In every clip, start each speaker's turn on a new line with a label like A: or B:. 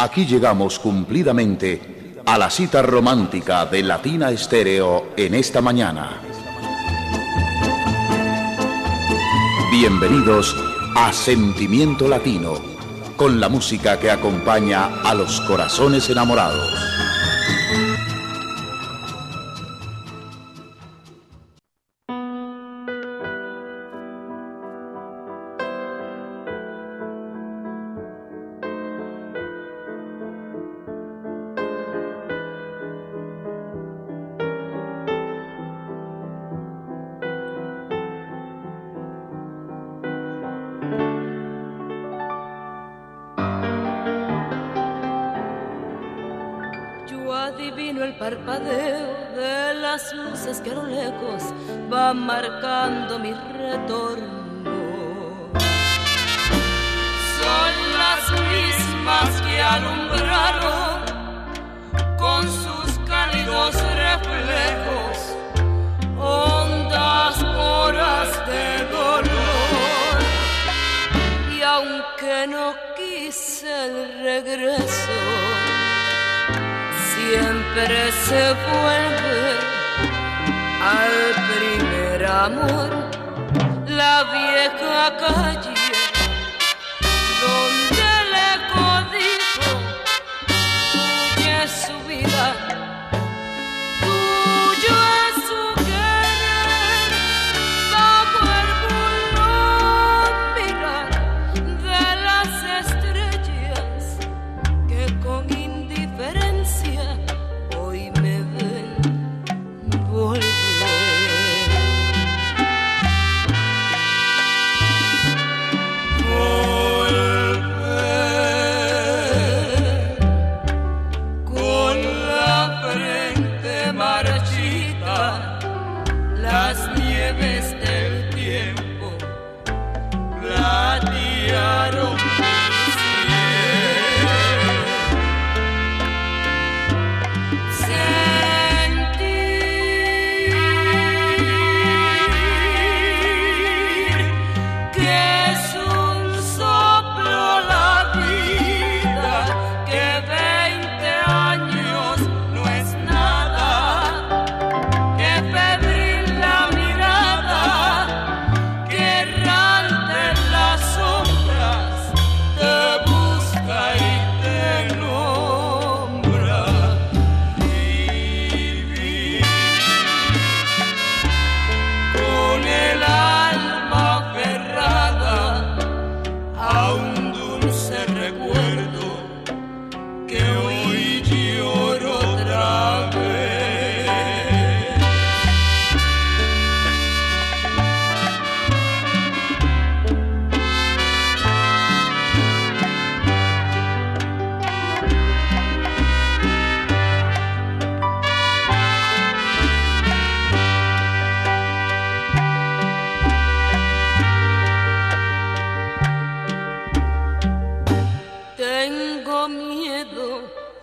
A: Aquí llegamos cumplidamente a la cita romántica de Latina Estéreo en esta mañana. Bienvenidos a Sentimiento Latino, con la música que acompaña a los corazones enamorados.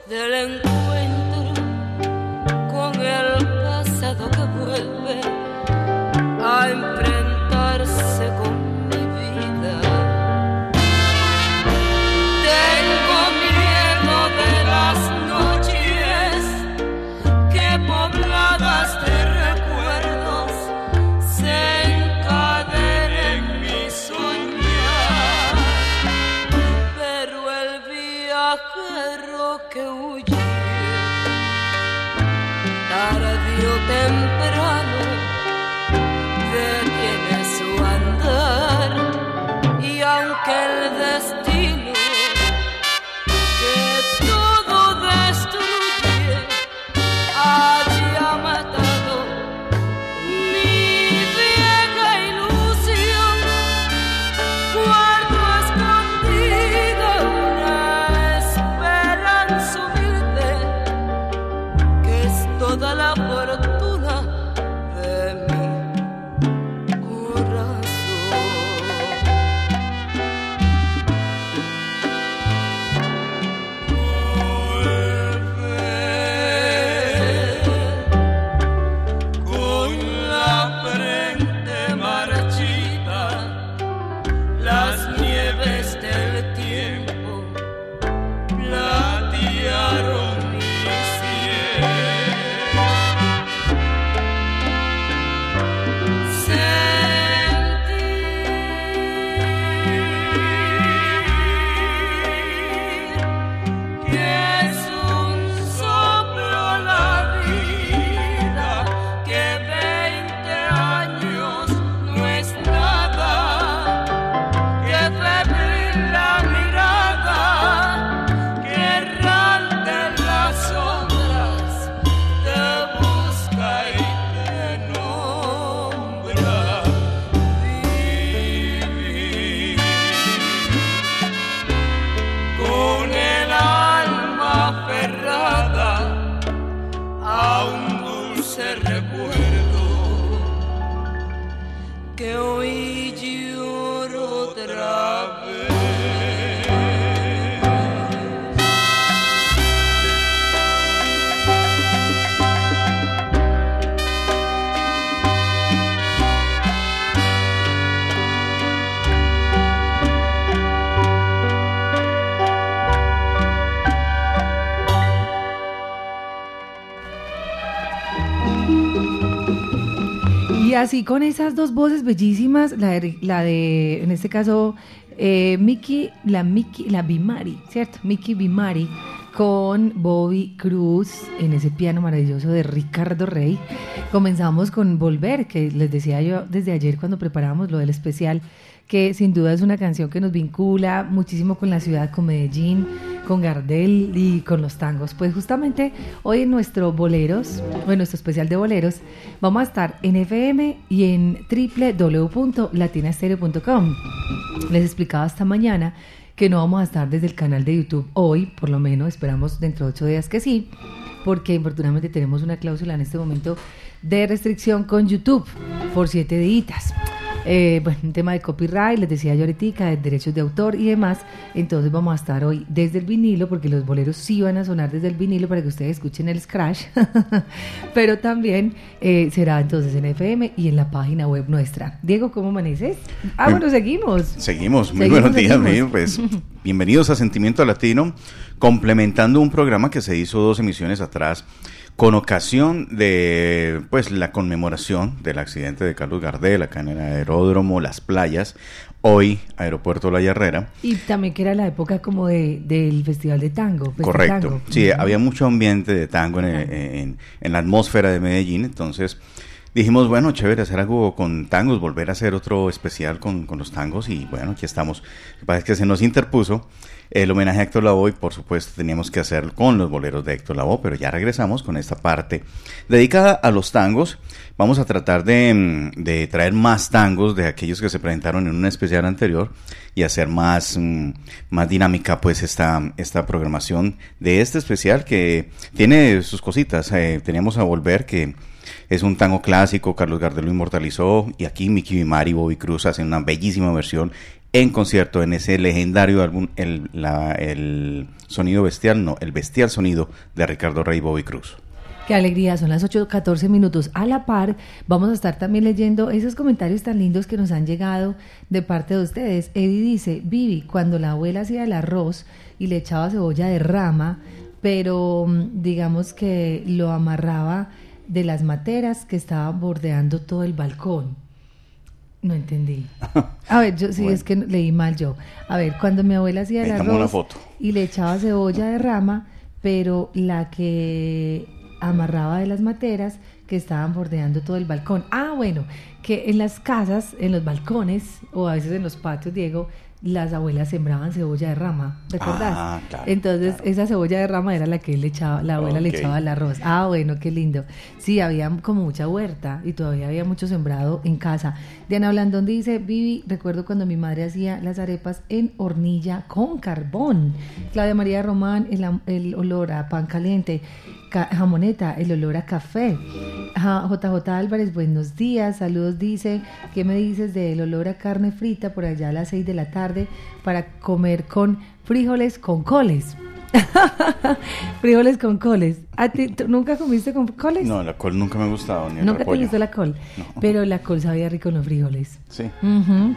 A: del encuentro con el pasado que vuelve a empezar.
B: Así con esas dos voces bellísimas, la de, la de en este caso, eh, Mickey, la Mickey, la Bimari, ¿cierto? Mickey Bimari con Bobby Cruz en ese piano maravilloso de Ricardo Rey. Comenzamos con Volver, que les decía yo desde ayer cuando preparábamos lo del especial, que sin duda es una canción que nos vincula muchísimo con la ciudad, con Medellín, con Gardel y con los tangos. Pues justamente hoy en nuestro boleros, o en nuestro especial de boleros, vamos a estar en FM y en www.latinastereo.com. Les explicaba esta mañana que no vamos a estar desde el canal de YouTube hoy, por lo menos, esperamos dentro de ocho días que sí, porque infortunadamente tenemos una cláusula en este momento de restricción con YouTube por siete días. Eh, bueno, un tema de copyright, les decía yo ahorita, de derechos de autor y demás. Entonces vamos a estar hoy desde el vinilo, porque los boleros sí van a sonar desde el vinilo para que ustedes escuchen el scratch, pero también eh, será entonces en FM y en la página web nuestra. Diego, ¿cómo amaneces? Ah, bueno, seguimos.
C: Seguimos, muy buenos días, pues bienvenidos a Sentimiento Latino, complementando un programa que se hizo dos emisiones atrás con ocasión de pues la conmemoración del accidente de Carlos Gardel acá en el aeródromo Las Playas, hoy Aeropuerto La Herrera.
B: Y también que era la época como de, del Festival de Tango.
C: Correcto, sí, había mucho ambiente de tango en, en, la atmósfera de Medellín, entonces dijimos, bueno, chévere hacer algo con tangos, volver a hacer otro especial con, con los tangos y bueno, aquí estamos. Lo que pasa es que se nos interpuso el homenaje a Héctor Lavoe, por supuesto, teníamos que hacerlo con los boleros de Héctor Lavoe, pero ya regresamos con esta parte dedicada a los tangos. Vamos a tratar de, mm, traer más tangos de aquellos que se presentaron en un especial anterior y hacer más, mm, más dinámica pues esta, esta programación de este especial que tiene sus cositas. Eh, teníamos a Volver que es un tango clásico, Carlos Gardel lo inmortalizó y aquí Mickey Vimari y Bobby Cruz hacen una bellísima versión en concierto en ese legendario álbum el, el sonido bestial, no, el bestial sonido de Ricardo Rey Bobby Cruz.
B: Qué alegría, son las 8.14 minutos. A la par, vamos a estar también leyendo esos comentarios tan lindos que nos han llegado de parte de ustedes. Eddie dice, Vivi, cuando la abuela hacía el arroz y le echaba cebolla de rama, pero mm, digamos que lo amarraba de las materas que estaban bordeando todo el balcón. No entendí. A ver, yo sí, es que leí mal yo. A ver, cuando mi abuela hacía el arroz y le echaba cebolla de rama, pero la que amarraba de las materas que estaban bordeando todo el balcón. Ah, bueno, que en las casas, en los balcones o a veces en los patios, Diego, las abuelas sembraban cebolla de rama, ¿recuerdas? Ah, Entonces esa cebolla de rama era la que le echaba, la abuela le echaba al arroz. Ah, bueno, qué lindo. Sí, había como mucha huerta y todavía había mucho sembrado en casa. Diana Blandón dice, Vivi, recuerdo cuando mi madre hacía las arepas en hornilla con carbón. Claudia María Román, el, olor a pan caliente jamoneta, el olor a café. JJ Álvarez, buenos días, saludos, dice, ¿qué me dices del olor a carne frita por allá a las 6 de la tarde para comer con frijoles con coles? frijoles con coles. ¿A ti, ¿Nunca comiste con coles?
C: No, la col nunca me ha gustado. Ni
B: nunca te gustó la col. Pero la col sabía rico en los frijoles.
C: Sí.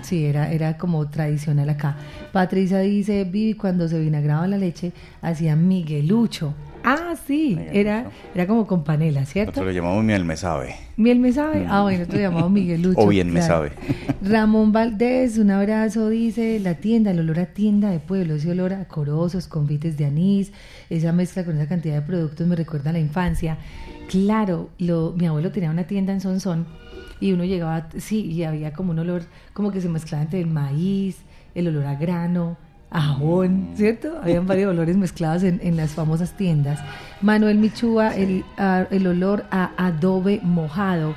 B: sí, era, era como tradicional acá. Patricia dice: Vivi, cuando se vinagraba la leche, hacía Miguelucho. Ah, sí, era, era como con panela, ¿cierto?
C: Nosotros lo llamamos miel me sabe.
B: Miel me sabe. Ah, bueno, nosotros lo llamamos Miguelucho.
C: o bien me sabe.
B: Ramón Valdés, un abrazo, dice, la tienda, el olor a tienda de pueblo, ese olor a corosos, confites de anís, esa mezcla con esa cantidad de productos me recuerda a la infancia. Claro, lo, mi abuelo tenía una tienda en Sonsón y uno llegaba, sí, y había como un olor, como que se mezclaba entre el maíz, el olor a grano, ajón, ¿cierto? Habían varios olores mezclados en, en las famosas tiendas. Manuel Michúa, el, el olor a adobe mojado.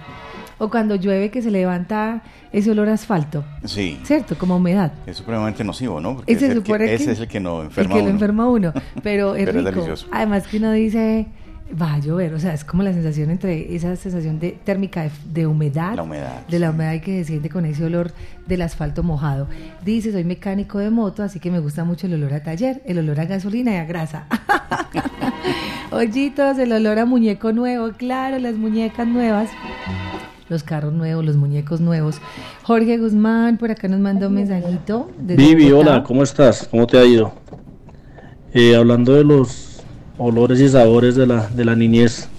B: O cuando llueve que se levanta ese olor a asfalto.
C: Sí.
B: ¿Cierto? Como humedad.
C: Es supremamente nocivo, ¿no? Porque ese, es el que no enferma
B: el
C: que
B: lo enferma uno. Pero es rico. Además que uno dice va a llover, o sea, es como la sensación entre esa sensación de térmica de, humedad,
C: la humedad,
B: de la humedad que se siente con ese olor del asfalto mojado. Dice, soy mecánico de moto, así que me gusta mucho el olor a taller, el olor a gasolina y a grasa. Ojitos, el olor a muñeco nuevo, claro, las muñecas nuevas. Los carros nuevos, los muñecos nuevos. Jorge Guzmán, por acá nos mandó un mensajito.
D: Vivi, hola, ¿cómo estás? ¿Cómo te ha ido? Eh, hablando de los olores y sabores de la, de la niñez.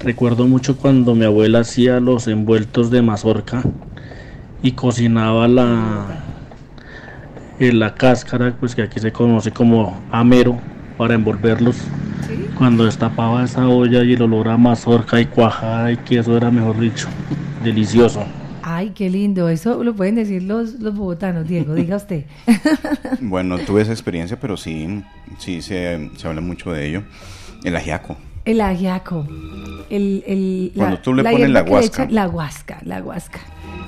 D: recuerdo mucho cuando mi abuela hacía los envueltos de mazorca y cocinaba la, en eh, la cáscara, pues que aquí se conoce como amero, para envolverlos. Cuando destapaba esa olla y el olor a mazorca y cuajada y queso era, mejor dicho, delicioso.
B: Ay, qué lindo. Eso lo pueden decir los, los bogotanos, Diego, diga usted.
C: bueno, tuve esa experiencia, pero sí, sí se, se habla mucho de ello. El ajiaco.
B: El ajiaco. El, el,
C: Cuando tú le pones la guasca.
B: la guasca, la guasca.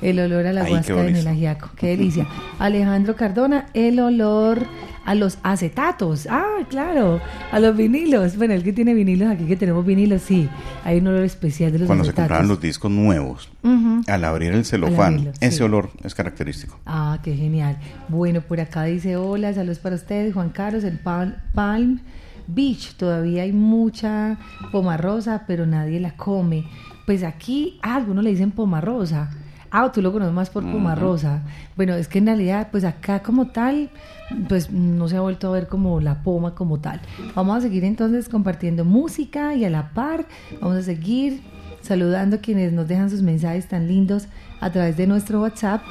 B: El olor a la guasca en el ajiaco. Qué delicia. Alejandro Cardona, el olor a los acetatos. Ah, claro, a los vinilos. Bueno, el que tiene vinilos aquí que tenemos vinilos, sí. Hay un olor especial de los
C: Cuando se compraban los discos nuevos, al abrir el celofán, ese olor es característico.
B: Ah, qué genial. Bueno, por acá dice hola, saludos para ustedes, Juan Carlos, el Palm Beach. Todavía hay mucha pomarrosa, pero nadie la come. Pues aquí, ah, algunos le dicen pomarrosa. Ah, tú lo conoces más por pomarrosa. Bueno, es que en realidad, pues acá como tal, pues no se ha vuelto a ver como la poma como tal. Vamos a seguir entonces compartiendo música y a la par vamos a seguir saludando a quienes nos dejan sus mensajes tan lindos a través de nuestro WhatsApp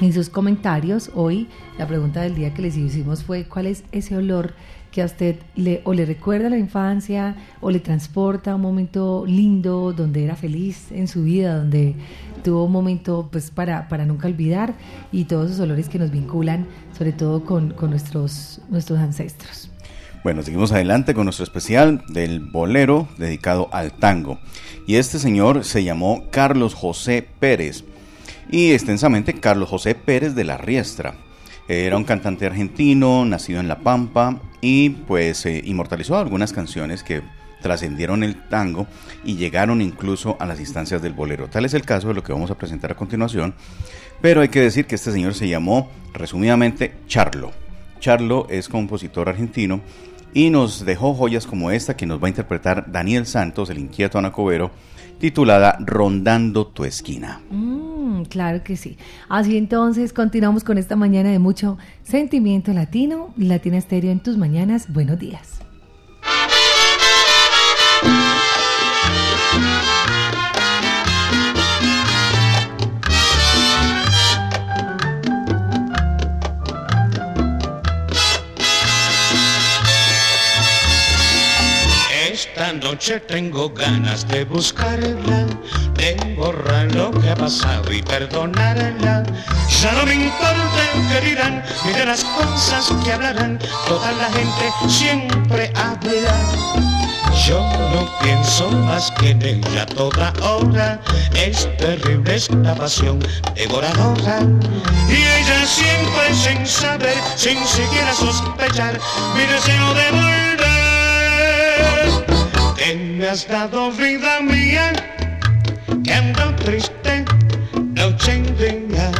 B: en sus comentarios. Hoy la pregunta del día que les hicimos fue ¿cuál es ese olor que a usted le, o le recuerda la infancia o le transporta a un momento lindo donde era feliz en su vida, donde tuvo un momento pues para, para nunca olvidar y todos esos olores que nos vinculan sobre todo con, con nuestros, nuestros ancestros.
C: Bueno, seguimos adelante con nuestro especial del bolero dedicado al tango. Y este señor se llamó Carlos José Pérez y extensamente Carlos José Pérez de la Riestra. Era un cantante argentino, nacido en La Pampa y pues eh, inmortalizó algunas canciones que trascendieron el tango y llegaron incluso a las instancias del bolero. Tal es el caso de lo que vamos a presentar a continuación, pero hay que decir que este señor se llamó resumidamente Charlo. Charlo es compositor argentino y nos dejó joyas como esta que nos va a interpretar Daniel Santos, el inquieto anacobero, titulada Rondando tu esquina.
B: Mm, claro que sí. Así entonces continuamos con esta mañana de mucho sentimiento latino, Latina Estéreo en tus mañanas. Buenos días.
E: Noche tengo ganas de buscarla, de borrar lo que ha pasado y perdonarla. Ya no me importa lo que dirán, ni de las cosas que hablarán, toda la gente siempre habla. Yo no pienso más que en ella toda hora, es terrible esta pasión devoradora. Y ella siempre sin saber, sin siquiera sospechar, mi deseo de volver me has dado vida mía, que ando triste noche en día,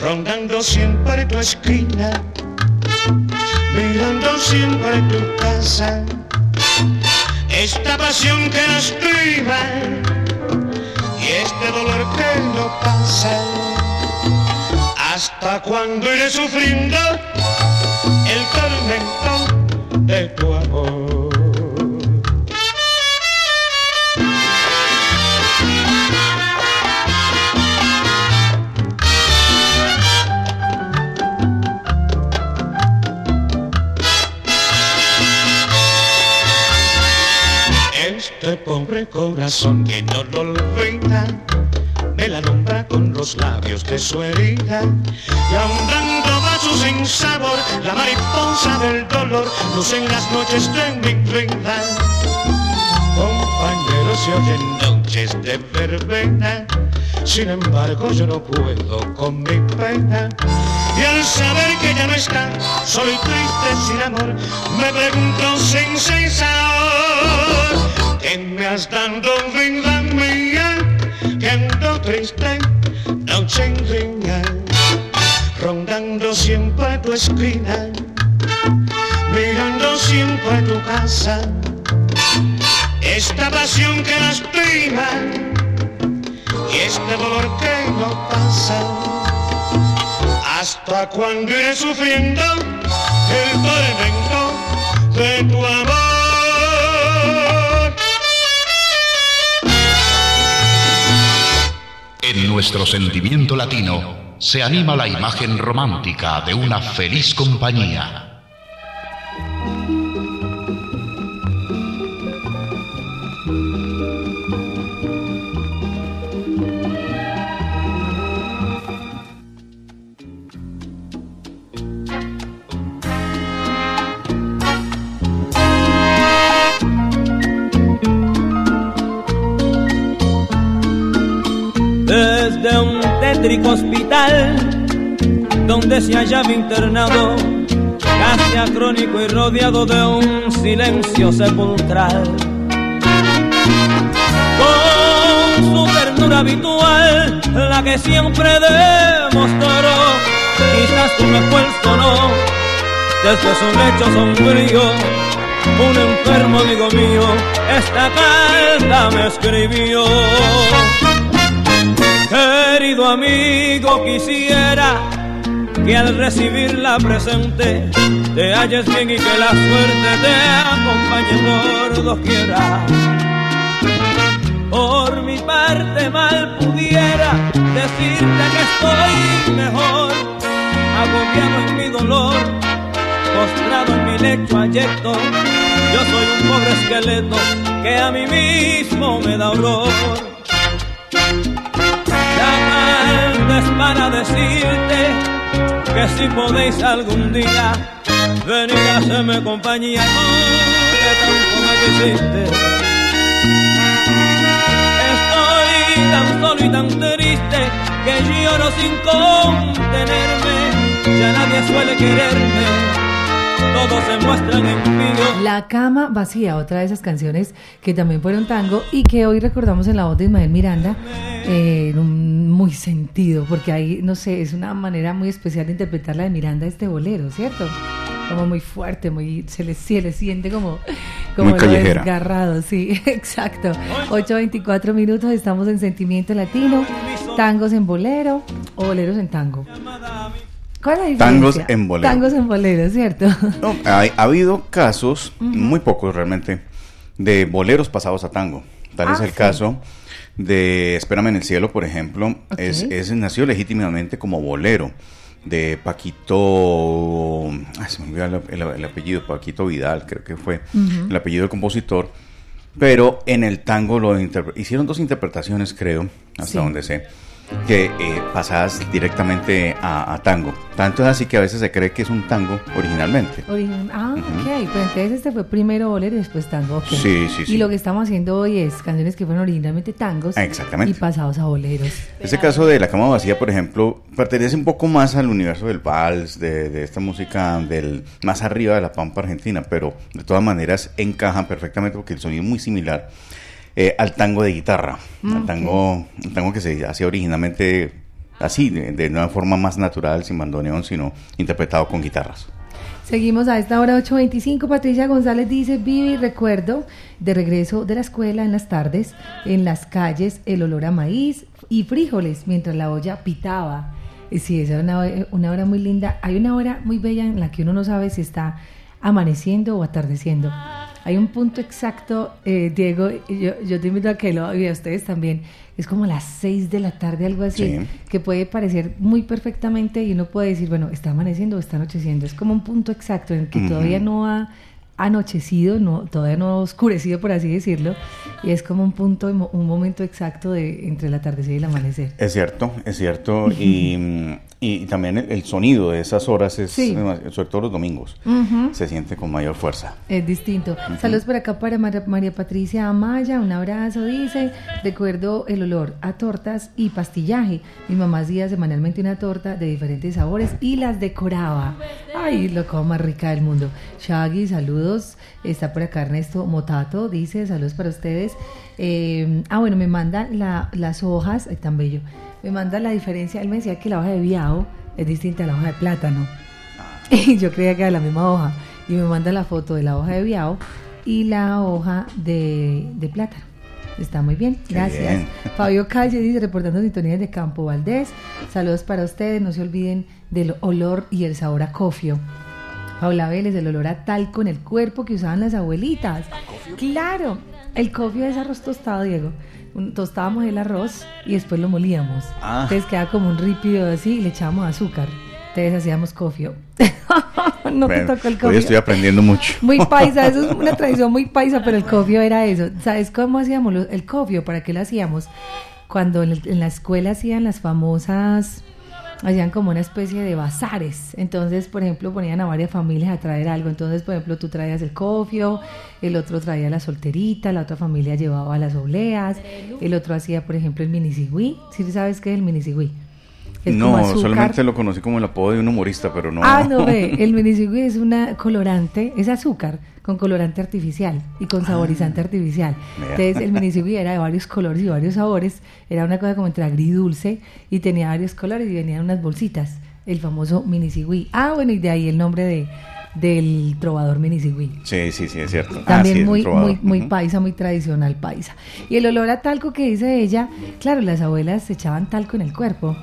E: rondando siempre tu esquina, mirando siempre tu casa, esta pasión que nos priva y este dolor que no pasa, hasta cuando iré sufriendo el tormento de tu amor. Corazón que no lo olvida, me la nombra con los labios de su herida. Y ahondando va su sin sabor, la mariposa del dolor, luce en las noches de mi vida. Compañeros se oyen noches de verbena, sin embargo yo no puedo con mi pena. Y al saber que ya no está, soy triste sin amor, me pregunto sin cesar has dado vida mía, que ando triste noche en día, rondando siempre tu esquina, mirando siempre tu casa, esta pasión que nos prima y este dolor que no pasa, hasta cuando iré sufriendo el tormento de tu amor.
A: Nuestro sentimiento latino se anima la imagen romántica de una feliz compañía.
F: Se hallaba internado, casi acrónico y rodeado de un silencio sepulcral. Con su ternura habitual, la que siempre demostró, quizás fue el no, desde su lecho sombrío, un enfermo amigo mío, esta carta me escribió. Querido amigo, quisiera que al recibirla presente te halles bien y que la suerte te acompañe por doquiera. Por mi parte mal pudiera decirte que estoy mejor, agobiado en mi dolor, postrado en mi lecho ayecto. Yo soy un pobre esqueleto que a mí mismo me da olor para decirte que si podéis algún día venir a hacerme compañía tú que tanto me quisiste. Estoy tan solo y tan triste que lloro sin contenerme, ya nadie suele quererme todos se muestran en
B: La cama vacía, otra de esas canciones que también fueron tango y que hoy recordamos en la voz de Ismael Miranda eh, en un muy sentido, porque ahí, no sé, es una manera muy especial de interpretar la de Miranda este bolero, ¿cierto? Como muy fuerte, muy se le, se le siente como, como desgarrado, sí, exacto. 8.24 minutos, estamos en Sentimiento Latino, tangos en bolero o boleros en tango.
C: ¿Cuál es la Tangos en bolero.
B: Tangos en bolero, ¿cierto?
C: No, ha, habido casos, muy pocos realmente, de boleros pasados a tango. Tal es ah, el caso de Espérame en el cielo, por ejemplo. Es, es, nació legítimamente como bolero de Paquito, se me olvidó el, apellido, Paquito Vidal, creo que fue el apellido del compositor. Pero en el tango lo hicieron dos interpretaciones, creo, hasta donde sé que eh, pasadas directamente a, tango. Tanto es así que a veces se cree que es un tango originalmente.
B: ah, ok. Pero entonces este fue primero bolero y después tango.
C: Sí, sí, sí.
B: Y lo que estamos haciendo hoy es canciones que fueron originalmente tangos
C: Exactamente.
B: y pasados a boleros.
C: Este caso de La Cama Vacía, por ejemplo, pertenece un poco más al universo del vals, de, de esta música del más arriba de la pampa argentina, pero de todas maneras encajan perfectamente porque el sonido es muy similar eh, al tango de guitarra, al tango, tango que se hacía originalmente así, de, una forma más natural, sin bandoneón, sino interpretado con guitarras.
B: Seguimos a esta hora 8.25. Patricia González dice, Vivi, recuerdo de regreso de la escuela en las tardes, en las calles, el olor a maíz y frijoles mientras la olla pitaba. Y sí, esa era una, una hora muy linda. Hay una hora muy bella en la que uno no sabe si está amaneciendo o atardeciendo. Hay un punto exacto, eh, Diego, yo, yo te invito a que lo y a ustedes también. Es como las 6 de la tarde, algo así, que puede parecer muy perfectamente y uno puede decir, bueno, está amaneciendo o está anocheciendo. Es como un punto exacto en que todavía no ha anochecido, no, todavía no oscurecido, por así decirlo, y es como un punto, un momento exacto de entre el atardecer y el amanecer.
C: Es cierto, es cierto, y, y también el, sonido de esas horas es, sobre todo los domingos, se siente con mayor fuerza.
B: Es distinto. Saludos por acá para María Patricia Amaya, un abrazo, dice, recuerdo el olor a tortas y pastillaje. Mi mamá hacía semanalmente una torta de diferentes sabores y las decoraba. Ay, lo más rica del mundo. Shaggy, saludos. Está por acá Ernesto Motato, dice, saludos para ustedes. Eh, ah, bueno, me mandan las hojas, ay, tan bello me manda la diferencia. Él me decía que la hoja de viao es distinta a la hoja de plátano. Y yo creía que era la misma hoja. Y me manda la foto de la hoja de viao y la hoja de, plátano. Está muy bien, gracias. Fabio Calle dice, reportando sintonías de Campo Valdés. Saludos para ustedes, no se olviden del olor y el sabor a cofio. Paula Vélez, el olor a talco en el cuerpo que usaban las abuelitas. Claro, El cofio es arroz tostado, Diego. Un- tostábamos el arroz y después lo molíamos.
C: Ah.
B: Entonces quedaba como un ripio así y le echábamos azúcar. Entonces hacíamos cofio. no te tocó el
C: Hoy
B: cofio.
C: estoy aprendiendo mucho.
B: Muy paisa, eso es una tradición muy paisa, pero el cofio era eso. ¿Sabes cómo hacíamos el cofio? ¿Para qué lo hacíamos? Cuando en la escuela hacían las famosas, hacían como una especie de bazares. Entonces, por ejemplo, ponían a varias familias a traer algo. Entonces, por ejemplo, tú traías el cofio, el otro traía la solterita, la otra familia llevaba las obleas, el otro hacía, por ejemplo, el minicigüí. ¿Sí sabes qué es el minicigüí? Es
C: no, solamente lo conocí como el apodo de un humorista, pero no.
B: Ah, no ve, el minicigüí es una colorante, es azúcar con colorante artificial y con saborizante artificial.
C: Vea.
B: Entonces el minicigüí era de varios colores y varios sabores, era una cosa como entre agridulce y tenía varios colores y venían unas bolsitas, el famoso minicigüí. Ah, bueno, y de ahí el nombre de del trovador minicigüí.
C: Sí, sí, sí, es cierto. Ah,
B: También
C: sí, un
B: muy, muy, muy paisa, muy tradicional paisa. Y el olor a talco que dice ella, claro, las abuelas se echaban talco en el cuerpo.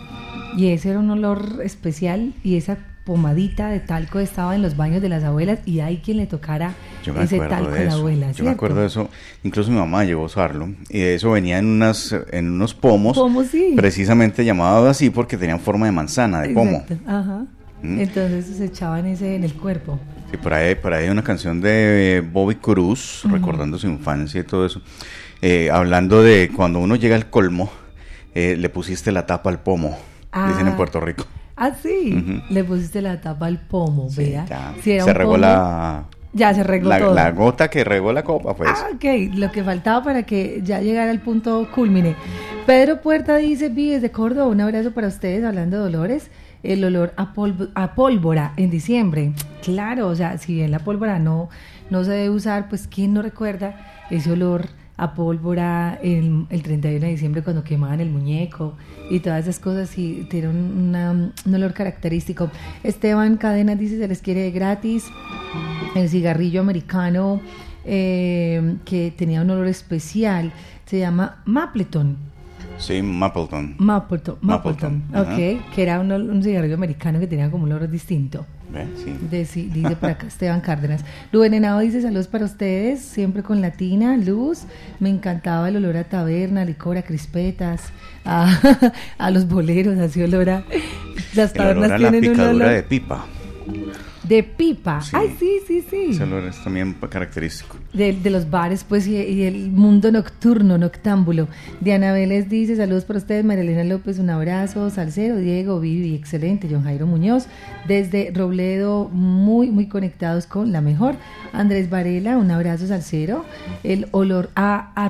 B: Y ese era un olor especial y esa pomadita de talco estaba en los baños de las abuelas y hay quien le tocara ese talco
C: de
B: a la abuela.
C: Yo me
B: ¿cierto?
C: acuerdo de eso. Incluso mi mamá llegó a usarlo. Y eso venía en, unas, en unos pomos.
B: Pomos, sí.
C: Precisamente llamados así porque tenían forma de manzana, de pomo.
B: Exacto, Ajá.
C: Mm.
B: Entonces se echaban ese en el cuerpo.
C: Sí, por ahí, por ahí hay una canción de Bobby Cruz, recordando su infancia y todo eso. eh, hablando de cuando uno llega al colmo, eh, le pusiste la tapa al pomo. Dicen en
B: Ah.
C: Puerto Rico.
B: Ah, sí. Le pusiste la tapa al pomo,
C: Sí,
B: vea. Si
C: Se regó
B: pomo,
C: la,
B: Ya se regó
C: la,
B: todo.
C: la gota que regó la copa, pues.
B: Ah, ok, lo que faltaba para que ya llegara al punto culmine. Pedro Puerta dice, Vi desde Córdoba, un abrazo para ustedes hablando de dolores. El olor a, polvo- a pólvora en diciembre. Claro, o sea, si bien la pólvora no, no se debe usar, pues ¿quién no recuerda ese olor a pólvora el, el 31 de diciembre cuando quemaban el muñeco y todas esas cosas y tiene un, olor característico. Esteban Cadenas dice, se les quiere gratis el cigarrillo americano eh, que tenía un olor especial se llama Mapleton.
C: Sí, Mapleton.
B: Mapleton, Mapleton,
C: Mapleton,
B: ok, que era un, un cigarrillo americano que tenía como un olor distinto.
C: Sí.
B: De- dice por acá Esteban Cárdenas. Rubén Henao dice saludos para ustedes, siempre con Latina, Luz. Me encantaba el olor a taberna, licor, a crispetas, a, a los boleros, así olor a... Las
C: El olor
B: tabernas
C: a la
B: tienen un olor
C: de pipa.
B: De pipa.
C: Sí.
B: Ay, sí, sí, sí.
C: Ese olor es también característico.
B: de, de los bares pues y, y el mundo nocturno, noctámbulo. Diana Vélez dice saludos para ustedes, Marilena López, un abrazo, Salcero, Diego, Vivi, excelente, John Jairo Muñoz, desde Robledo, muy, muy conectados con la mejor. Andrés Varela, un abrazo, Salcero. El olor a, a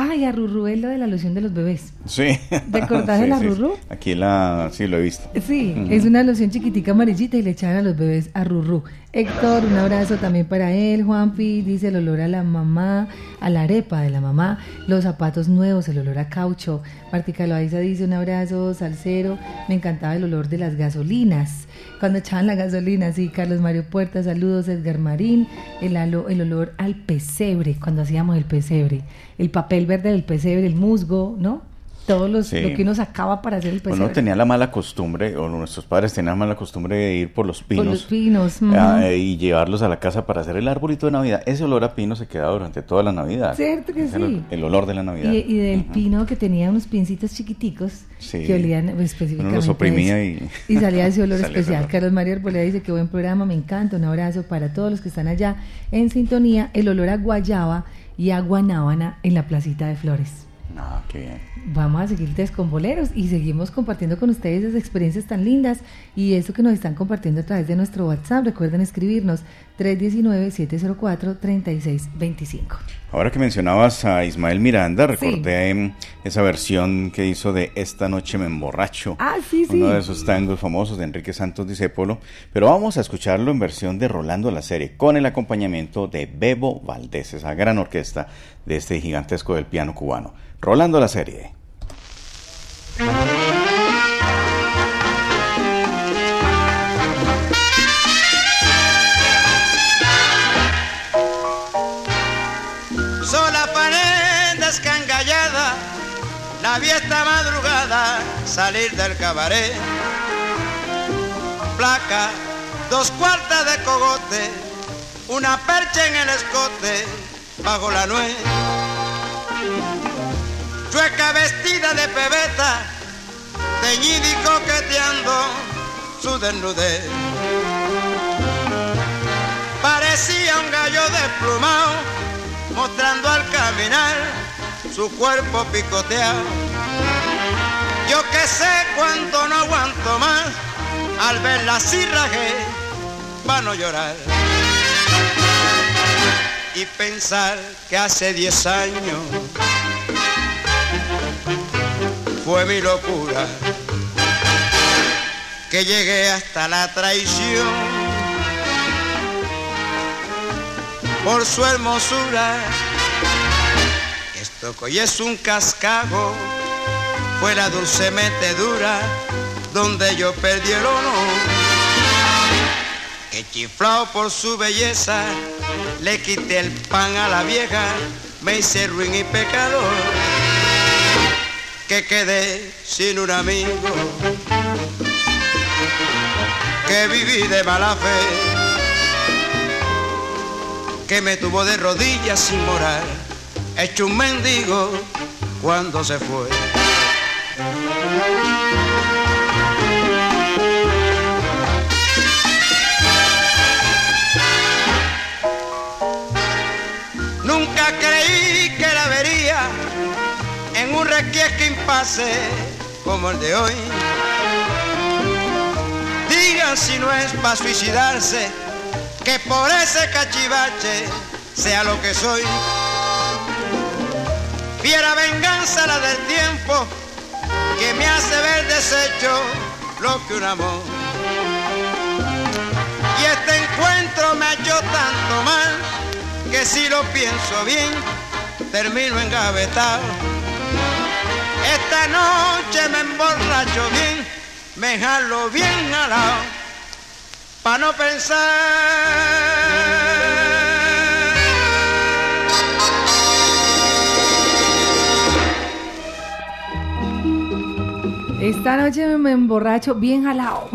B: Ay, a Rurrú es lo de la loción de los bebés.
C: Sí.
B: ¿Te acordás de la Rurú?
C: Aquí la, sí, lo he visto.
B: Sí, es una loción chiquitica amarillita y le echaban a los bebés a Rurru. Héctor, un abrazo también para él. Juanpi dice el olor a la mamá, a la arepa de la mamá, los zapatos nuevos, el olor a caucho. Martica Loaiza dice un abrazo, salsero. Me encantaba el olor de las gasolinas. Cuando echaban la gasolina, sí, Carlos Mario Puerta, saludos, Edgar Marín. El, alo- el olor al pesebre, cuando hacíamos el pesebre. El papel verde del pesebre, el musgo, ¿no? Todos los,
C: Sí.
B: lo que uno sacaba para hacer el pesebre.
C: Uno tenía la mala costumbre, o nuestros padres tenían la mala costumbre de ir por los
B: Por
C: pinos.
B: los pinos.
C: ah, y llevarlos a la casa para hacer el arbolito de Navidad. Ese olor a pino se queda durante toda la Navidad.
B: Cierto que sí.
C: El, olor de la Navidad.
B: Y, y del pino que tenía unos pincitos chiquiticos
C: Sí.
B: que olían pues, específicamente.
C: Uno los oprimía y-
B: y salía ese olor
C: ese
B: especial. Carlos Mario Arboleda dice que buen programa, me encanta. Un abrazo para todos los que están allá en sintonía. El olor a guayaba y a guanábana en la placita de flores.
C: Ah, qué bien.
B: Vamos a seguir con boleros y seguimos compartiendo con ustedes esas experiencias tan lindas y eso que nos están compartiendo a través de nuestro WhatsApp. Recuerden escribirnos 319-704-3625.
C: Ahora que mencionabas a Ismael Miranda, recordé em, esa versión que hizo de Esta noche me emborracho.
B: Ah, sí, sí.
C: Uno de esos tangos famosos de Enrique Santos Discépolo. Pero vamos a escucharlo en versión de Rolando la serie, con el acompañamiento de Bebo Valdés, esa gran orquesta de este gigantesco del piano cubano. Rolando la serie.
G: Sola pared descangallada, la vi esta madrugada salir del cabaret. Placa, dos cuartas de cogote, una percha en el escote,
H: bajo la nuez. Chueca vestida de pebeta, teñida y coqueteando su desnudez. Parecía un gallo desplumado, mostrando al caminar su cuerpo picoteado. Yo que sé cuánto no aguanto más, al verla así rajé, para no llorar. Y pensar que hace diez años fue mi locura, que llegué hasta la traición por su hermosura. Esto que hoy es un cascajo, fue la dulce metedura donde yo perdí el honor. Que chiflado por su belleza, le quité el pan a la vieja, me hice ruin y pecador. Que quedé sin un amigo, que viví de mala fe, que me tuvo de rodillas sin morar, hecho un mendigo cuando se fue. En un requiesque impasse como el de hoy. Digan si no es para suicidarse, que por ese cachivache sea lo que soy. Fiera venganza la del tiempo que me hace ver deshecho lo que un amor. Y este encuentro me halló tanto mal que si lo pienso bien termino engavetado. Esta noche me emborracho bien, me jalo bien jalado, pa' no pensar.
B: Esta noche me emborracho bien jalado.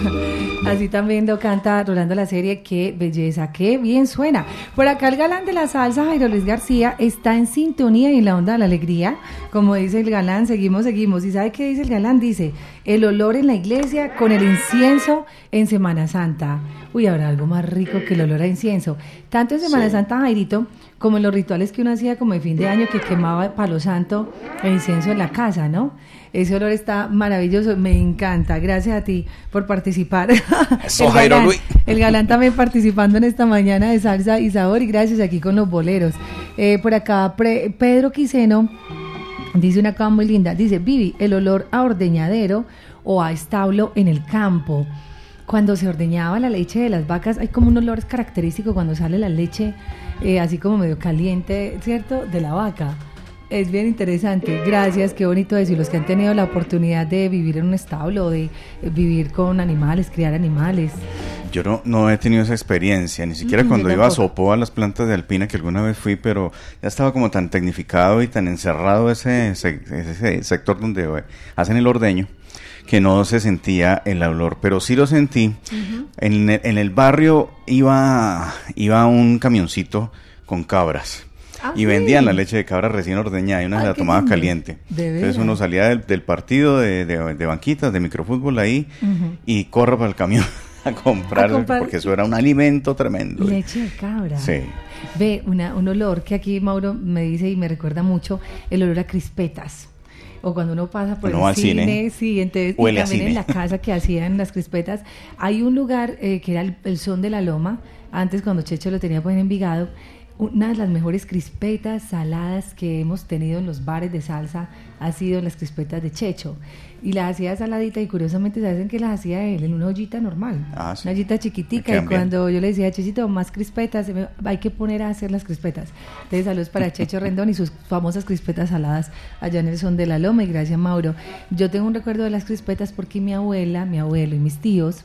B: Así también lo canta Rolando la serie. Qué belleza, qué bien suena. Por acá el galán de la salsa, Jairo Luis García, está en sintonía y en la onda de la alegría. Como dice el galán, seguimos, seguimos. ¿Y sabe qué dice el galán? Dice, el olor en la iglesia con el incienso en Semana Santa. Uy, habrá algo más rico que el olor a incienso. Tanto en Semana Santa, Jairito, como en los rituales que uno hacía como de fin de año que quemaba palo santo el incienso en la casa, ¿no? Ese olor está maravilloso, me encanta. Gracias a ti por participar.
C: Eso,
B: el,
C: Jairo
B: galán,
C: Luis.
B: el galán también participando en esta mañana de salsa y sabor y gracias aquí con los boleros. Eh, por acá Pre- Pedro Quiseno dice una cosa muy linda. Dice, Vivi, el olor a ordeñadero o a establo en el campo. Cuando se ordeñaba la leche de las vacas, hay como un olor característico cuando sale la leche, eh, así como medio caliente, ¿cierto? De la vaca. Es bien interesante. Gracias, qué bonito eso. Y los que han tenido la oportunidad de vivir en un establo, de eh, vivir con animales, criar animales.
C: Yo no, no he tenido esa experiencia, ni siquiera
B: Mm,
C: cuando iba a. Sopó a las plantas de Alpina, que alguna vez fui, pero ya estaba como tan tecnificado y tan encerrado ese, ese, ese sector donde eh, hacen el ordeño, que no se sentía el olor, pero sí lo sentí. en, el, en el barrio iba, iba un camioncito con cabras.
B: Ah,
C: y vendían
B: sí.
C: la leche de cabra recién ordeñada y uno
B: Ay,
C: la tomaba
B: lindo.
C: caliente.
B: De
C: Entonces uno salía del, del partido de, de- de banquitas, de microfútbol ahí y corre para el camión a comprar,
B: A comprar.
C: porque eso era un alimento tremendo.
B: Leche de cabra.
C: Sí.
B: Ve, una, un olor que aquí Mauro me dice y me recuerda mucho, el olor a crispetas. O cuando uno pasa por
C: Uno
B: el cine,
C: cine,
B: sí, entonces y también en
C: cine.
B: la casa que hacían las crispetas. Hay un lugar eh, que era el, el Son de la Loma, antes cuando Checho lo tenía pues en Envigado, una de las mejores crispetas saladas que hemos tenido en los bares de salsa ha sido las crispetas de Checho. Y las hacía saladita y curiosamente saben que las hacía él en una ollita normal,
C: Ah, sí.
B: una ollita chiquitica y cuando yo le decía, Chechito, más crispetas, hay que poner a hacer las crispetas. Entonces, saludos para Checho Rendón y sus famosas crispetas saladas allá en el Son de la Loma. Y gracias, Mauro. Yo tengo un recuerdo de las crispetas porque mi abuela, mi abuelo y mis tíos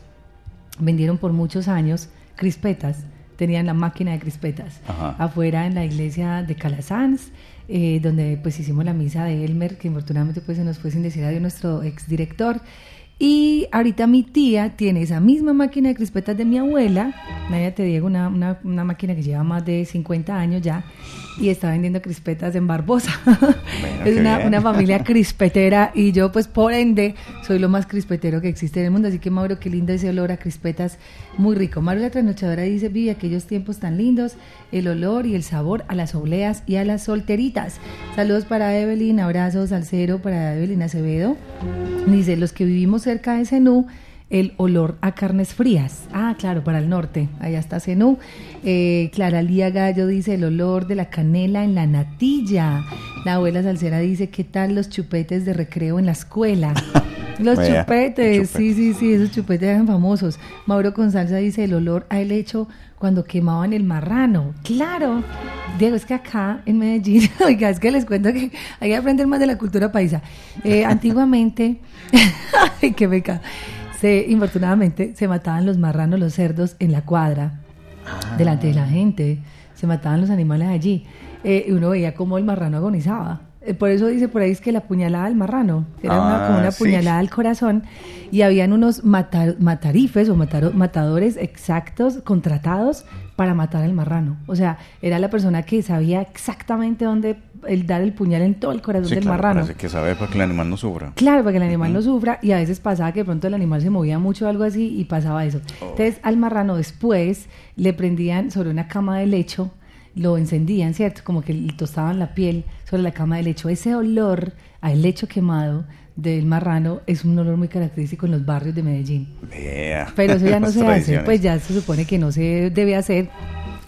B: vendieron por muchos años crispetas. Tenían la máquina de crispetas
C: Ajá.
B: afuera en la iglesia de Calasanz, eh, donde pues hicimos la misa de Elmer, que infortunadamente pues se nos fue sin decir adiós nuestro exdirector. Y ahorita mi tía tiene esa misma máquina de crispetas de mi abuela, Nadia te digo, una, una, una máquina que lleva más de 50 años ya, y está vendiendo crispetas en Barbosa. es
C: qué
B: una, una familia crispetera y yo pues por ende soy lo más crispetero que existe en el mundo. Así que Mauro, qué lindo ese olor a crispetas, muy rico. Mauro la trasnochadora dice, vive aquellos tiempos tan lindos, el olor y el sabor a las obleas y a las solteritas. Saludos para Evelyn, abrazos al cero para Evelyn Acevedo. Dice, los que vivimos cerca de Zenú, el olor a carnes frías. Ah, claro, para el norte. Allá está Zenú. Eh, Clara Lía Gallo dice el olor de la canela en la natilla. La abuela Salcera dice, ¿qué tal los chupetes de recreo en la escuela? Los chupetes, sí, sí, sí, esos chupetes eran famosos. Mauro Consalza dice el olor a helecho cuando quemaban el marrano. Claro. Diego, es que acá en Medellín, oiga, es que les cuento que hay que aprender más de la cultura paisa. Eh, antiguamente, ay, qué beca, se, infortunadamente se mataban los marranos, los cerdos en la cuadra, delante de la gente, se mataban los animales allí. Eh, uno veía cómo el marrano agonizaba. Eh, por eso dice por ahí es que la puñalada del marrano, era una, como
C: Ah,
B: una
C: sí.
B: puñalada al corazón, y habían unos mata- matarifes o mataro- matadores exactos, contratados para matar al marrano. O sea, era la persona que sabía exactamente dónde el dar el puñal en todo el corazón
C: Sí,
B: del
C: claro,
B: marrano.
C: que saber para que el animal no sufra.
B: Claro, para que el animal no sufra y a veces pasaba que de pronto el animal se movía mucho o algo así y pasaba eso. Entonces al marrano después le prendían sobre una cama de lecho, lo encendían, ¿cierto? Como que le tostaban la piel sobre la cama de lecho. Ese olor al lecho quemado del marrano es un olor muy característico en los barrios de Medellín.
C: Vea.
B: Pero eso ya no se hace, pues ya se supone que no se debe hacer,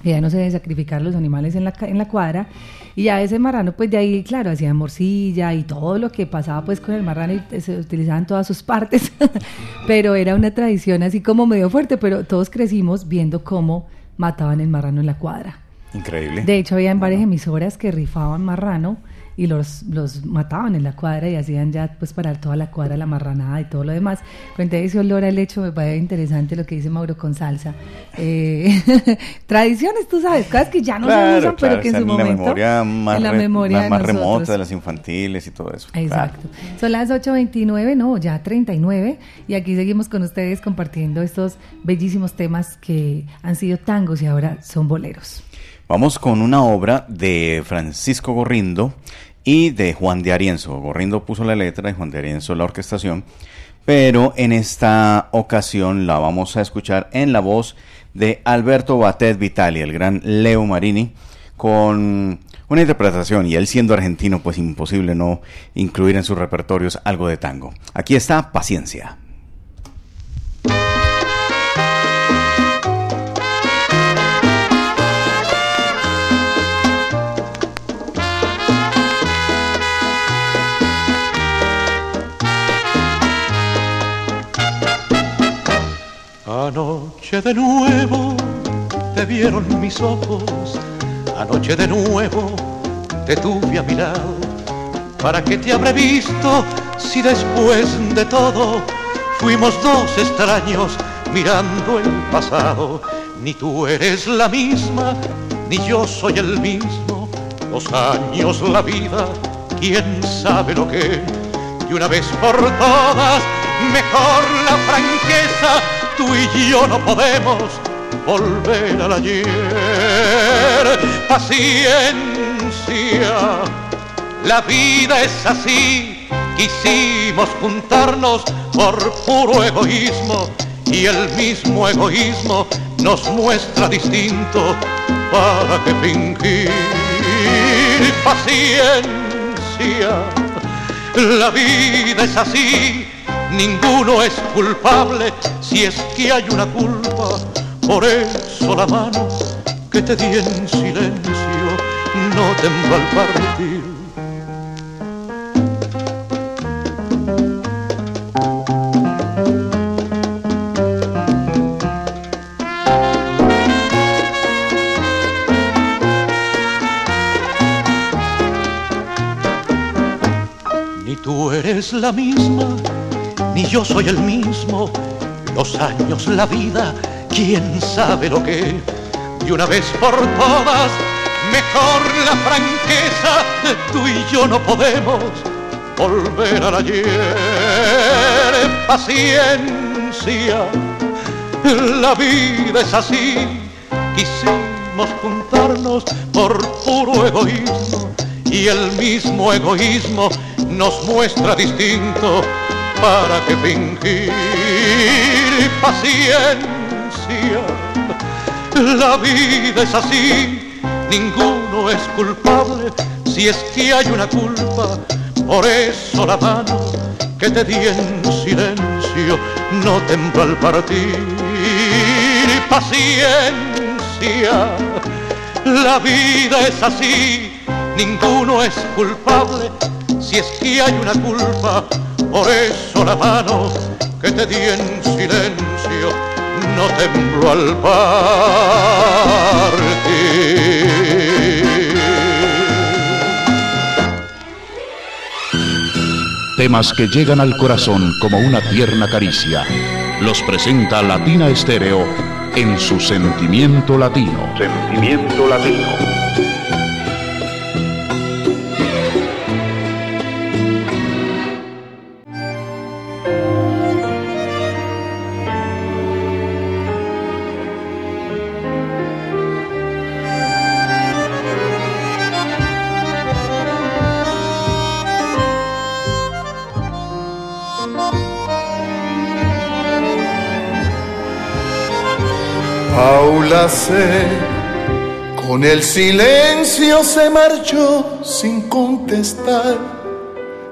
B: que ya no se debe sacrificar los animales en la, en la cuadra. Y ya ese marrano, pues de ahí, claro, hacían morcilla y todo lo que pasaba pues con el marrano y se utilizaban todas sus partes. pero era una tradición así como medio fuerte, pero todos crecimos viendo cómo mataban el marrano en la cuadra.
C: Increíble.
B: De hecho, había varias emisoras que rifaban marrano y los, los mataban en la cuadra y hacían ya pues para toda la cuadra la marranada y todo lo demás. Cuenta ese olor al hecho, me parece interesante lo que dice Mauro con salsa. Eh, tradiciones, tú sabes, cosas que ya no se usan,
C: claro,
B: pero que en su momento...
C: memoria más,
B: en la
C: re-
B: memoria
C: más,
B: de
C: más
B: nosotros.
C: remota de las infantiles y todo eso.
B: Exacto. Son las 8.29, no, ya 39, y aquí seguimos con ustedes compartiendo estos bellísimos temas que han sido tangos y ahora son boleros.
C: Vamos con una obra de Francisco Gorrindo y de Juan de Arienzo. Gorrindo puso la letra y Juan de Arienzo la orquestación, pero en esta ocasión la vamos a escuchar en la voz de Alberto Batet Vitali, el gran Leo Marini, con una interpretación, y él siendo argentino, pues imposible no incluir en sus repertorios algo de tango. Aquí está Paciencia.
I: Anoche de nuevo te vieron mis ojos, anoche de nuevo te tuve a mi lado. ¿Para qué te habré visto si después de todo fuimos dos extraños mirando el pasado? Ni tú eres la misma, ni yo soy el mismo. Los años, la vida, quién sabe lo que. Y una vez por todas, mejor la franqueza, tú y yo no podemos volver al ayer. Paciencia, la vida es así, quisimos juntarnos por puro egoísmo y el mismo egoísmo nos muestra distinto para que fingir paciencia. La vida es así, ninguno es culpable si es que hay una culpa. Por eso la mano que te di en silencio no tembló al partir. Ni tú eres la misma, ni yo soy el mismo. Los años, la vida, quién sabe lo que. Y una vez por todas, mejor la franqueza. Tú y yo no podemos volver al ayer. Paciencia, la vida es así. Quisimos juntarnos por puro egoísmo y el mismo egoísmo nos muestra distinto para que fingir paciencia. La vida es así, ninguno es culpable si es que hay una culpa. Por eso la mano que te di en silencio no tembló al partir. Paciencia, la vida es así, ninguno es culpable si es que hay una culpa por eso la mano que te di en silencio no tembló al partir.
A: Temas que llegan al corazón como una tierna caricia. Los presenta Latina Estéreo en su sentimiento latino. Sentimiento latino.
J: Con el silencio se marchó sin contestar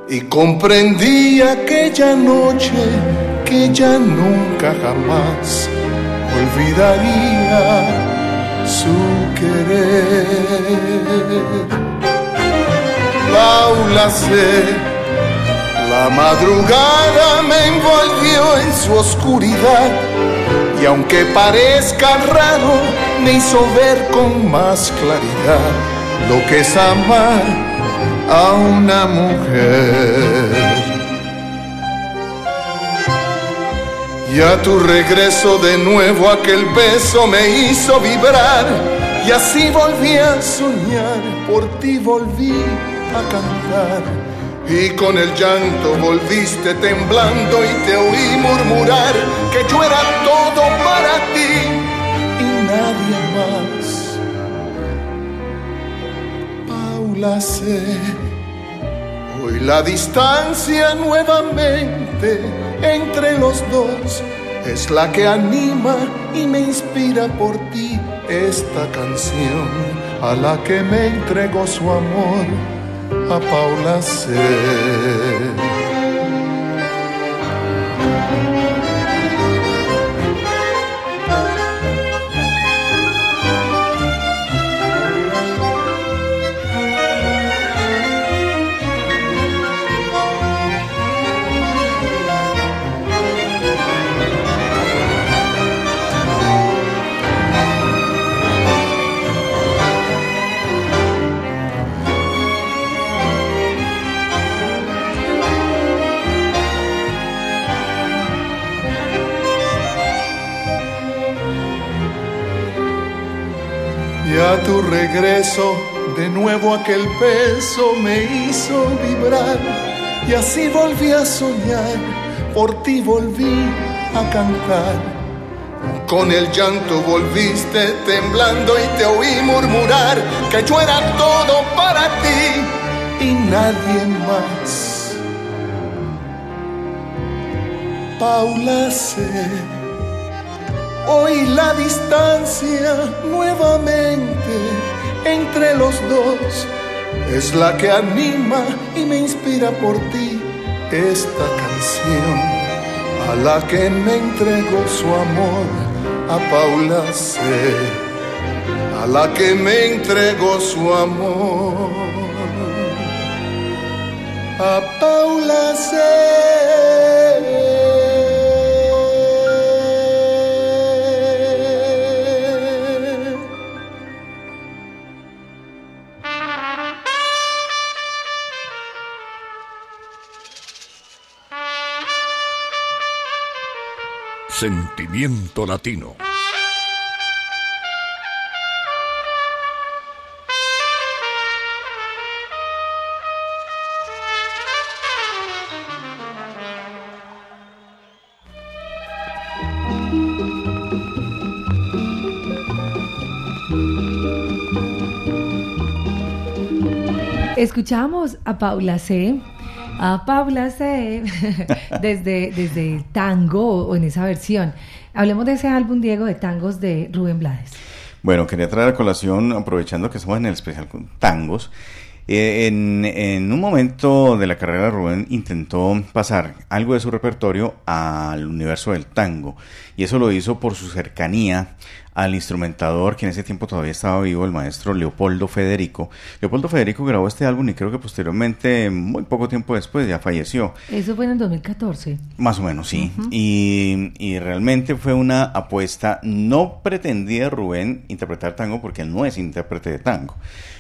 J: y comprendí aquella noche que ya nunca jamás olvidaría su querer. Paula sé, la madrugada me envolvió en su oscuridad y aunque parezca raro, me hizo ver con más claridad lo que es amar a una mujer. Y a tu regreso de nuevo aquel beso me hizo vibrar y así volví a soñar, por ti volví a cantar y con el llanto volviste temblando y te oí murmurar que yo era todo para ti y nadie más. Paula sé, hoy la distancia nuevamente entre los dos es la que anima y me inspira por ti esta canción a la que me entregó su amor a Paula C. tu regreso, de nuevo aquel beso me hizo vibrar y así volví a soñar, por ti volví a cantar. Con el llanto volviste temblando y te oí murmurar que yo era todo para ti y nadie más. Paula sé Hoy la distancia nuevamente entre los dos es la que anima y me inspira por ti esta canción a la que me entregó su amor a Paula C. A la que me entregó su amor a Paula C.
A: sentimiento latino.
B: Escuchamos a Paula C a Paula C. desde, desde tango o en esa versión. Hablemos de ese álbum, Diego, de tangos de Rubén Blades.
C: Bueno, quería traer a colación, aprovechando que estamos en el especial con tangos, eh, en, en, un momento de la carrera Rubén intentó pasar algo de su repertorio al universo del tango y eso lo hizo por su cercanía al instrumentador que en ese tiempo todavía estaba vivo, el maestro Leopoldo Federico. Leopoldo Federico grabó este álbum y creo que posteriormente, muy poco tiempo después, ya falleció.
B: Eso fue en el 2014.
C: Más o menos, sí. y, y, realmente fue una apuesta, no pretendía Rubén interpretar tango porque él no es intérprete de tango,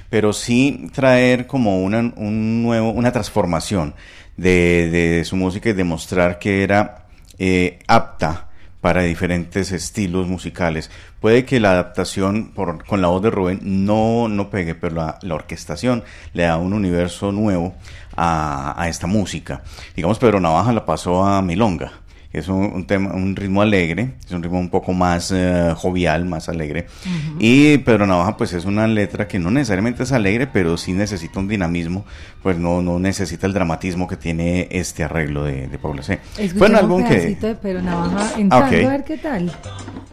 C: pero sí traer como una, un nuevo, una transformación de, de su música y demostrar que era eh, apta para diferentes estilos musicales. Puede que la adaptación por, con la voz de Rubén no, no pegue, pero la, la orquestación le da un universo nuevo a, a, esta música. Digamos, Pedro Navaja la pasó a Milonga es un, un, tema, un ritmo alegre, es un ritmo un poco más uh, jovial, más alegre. Uh -huh. Y Pedro Navaja, pues es una letra que no necesariamente es alegre, pero sí necesita un dinamismo, pues no, no necesita el dramatismo que tiene este arreglo de, de Pablo C.
B: Un álbum que. de Pedro Navaja en ah, okay. a ver qué tal.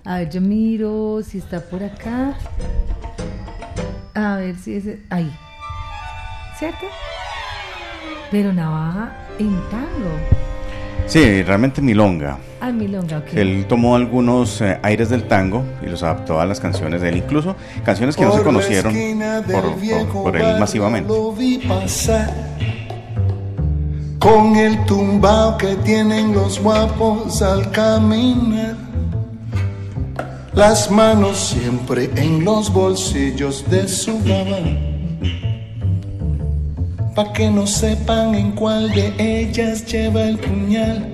B: A ver, yo miro si está por acá. A ver si es. Ahí. ¿Cierto? Pero Navaja en tango.
C: Sí, realmente Milonga.
B: Ah, Milonga, ok.
C: Él tomó algunos eh, aires del tango y los adaptó a las canciones de él, incluso canciones que por no se conocieron por, por, por, él masivamente.
J: Lo vi pasar con el tumbao que tienen los guapos al caminar. Las manos siempre en los bolsillos de su gabán pa' que no sepan en cuál de ellas lleva el puñal.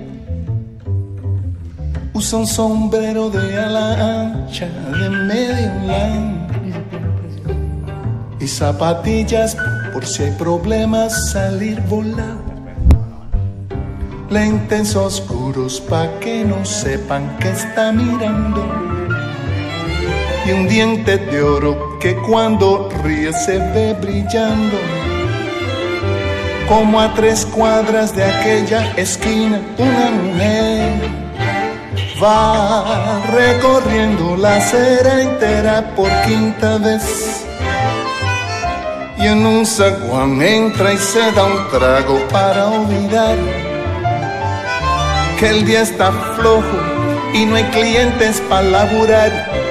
J: Usa un sombrero de ala ancha de medio y zapatillas por si hay problemas salir volado. Lentes oscuros pa' que no sepan que está mirando. Y un diente de oro que cuando ríe se ve brillando como a tres cuadras de aquella esquina, una mujer va recorriendo la acera entera por quinta vez. Y en un zaguán entra y se da un trago para olvidar que el día está flojo y no hay clientes para laburar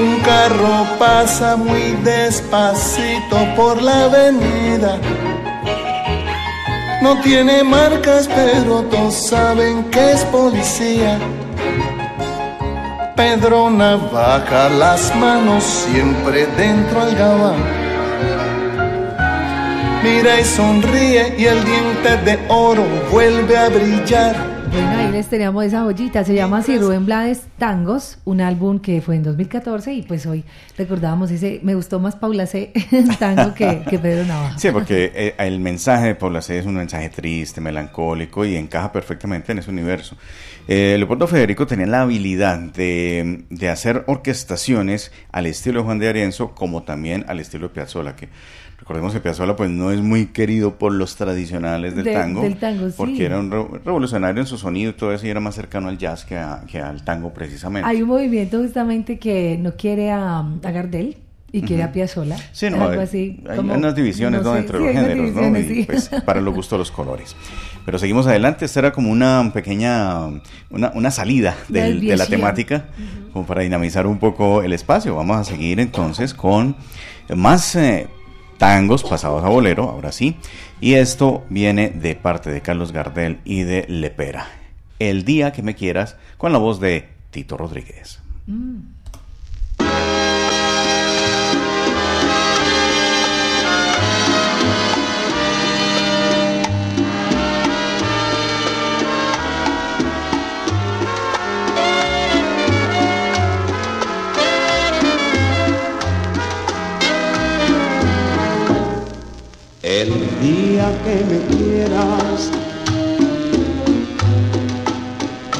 J: un carro pasa muy despacito por la avenida. No tiene marcas, pero todos saben que es policía. Pedro Navaja, las manos siempre dentro al gabán. Mira y sonríe y el diente de oro vuelve a brillar
B: bueno, ahí les teníamos esa joyita, se llama así Rubén Blades Tangos, un álbum que fue en 2014 y pues hoy recordábamos ese, me gustó más Paula C. tango que, que, Pedro Navaja.
C: Sí, porque eh, el mensaje de Paula C. es un mensaje triste, melancólico y encaja perfectamente en ese universo. Eh, Leopoldo Federico tenía la habilidad de, de hacer orquestaciones al estilo de Juan de Arienzo como también al estilo de Piazzolla, que Recordemos que Piazzolla pues no es muy querido por los tradicionales del
B: De-
C: tango,
B: del tango,
C: porque
B: sí.
C: era un re- revolucionario en su sonido y todo eso y era más cercano al jazz que, a- que al tango precisamente.
B: Hay un movimiento justamente que no quiere a, a Gardel y quiere a Piazzolla.
C: Sí, no,
B: algo así.
C: hay
B: como-
C: unas divisiones
B: no
C: entre
B: sí,
C: los géneros, ¿no? Y,
B: sí.
C: pues, para los gustos los colores. Pero seguimos adelante, esta era como una pequeña, una, una salida del- de la temática, como para dinamizar un poco el espacio. Vamos a seguir entonces con más eh, tangos pasados a bolero, ahora sí. Y esto viene de parte de Carlos Gardel y de Lepera. El día que me quieras, con la voz de Tito Rodríguez.
K: El día que me quieras,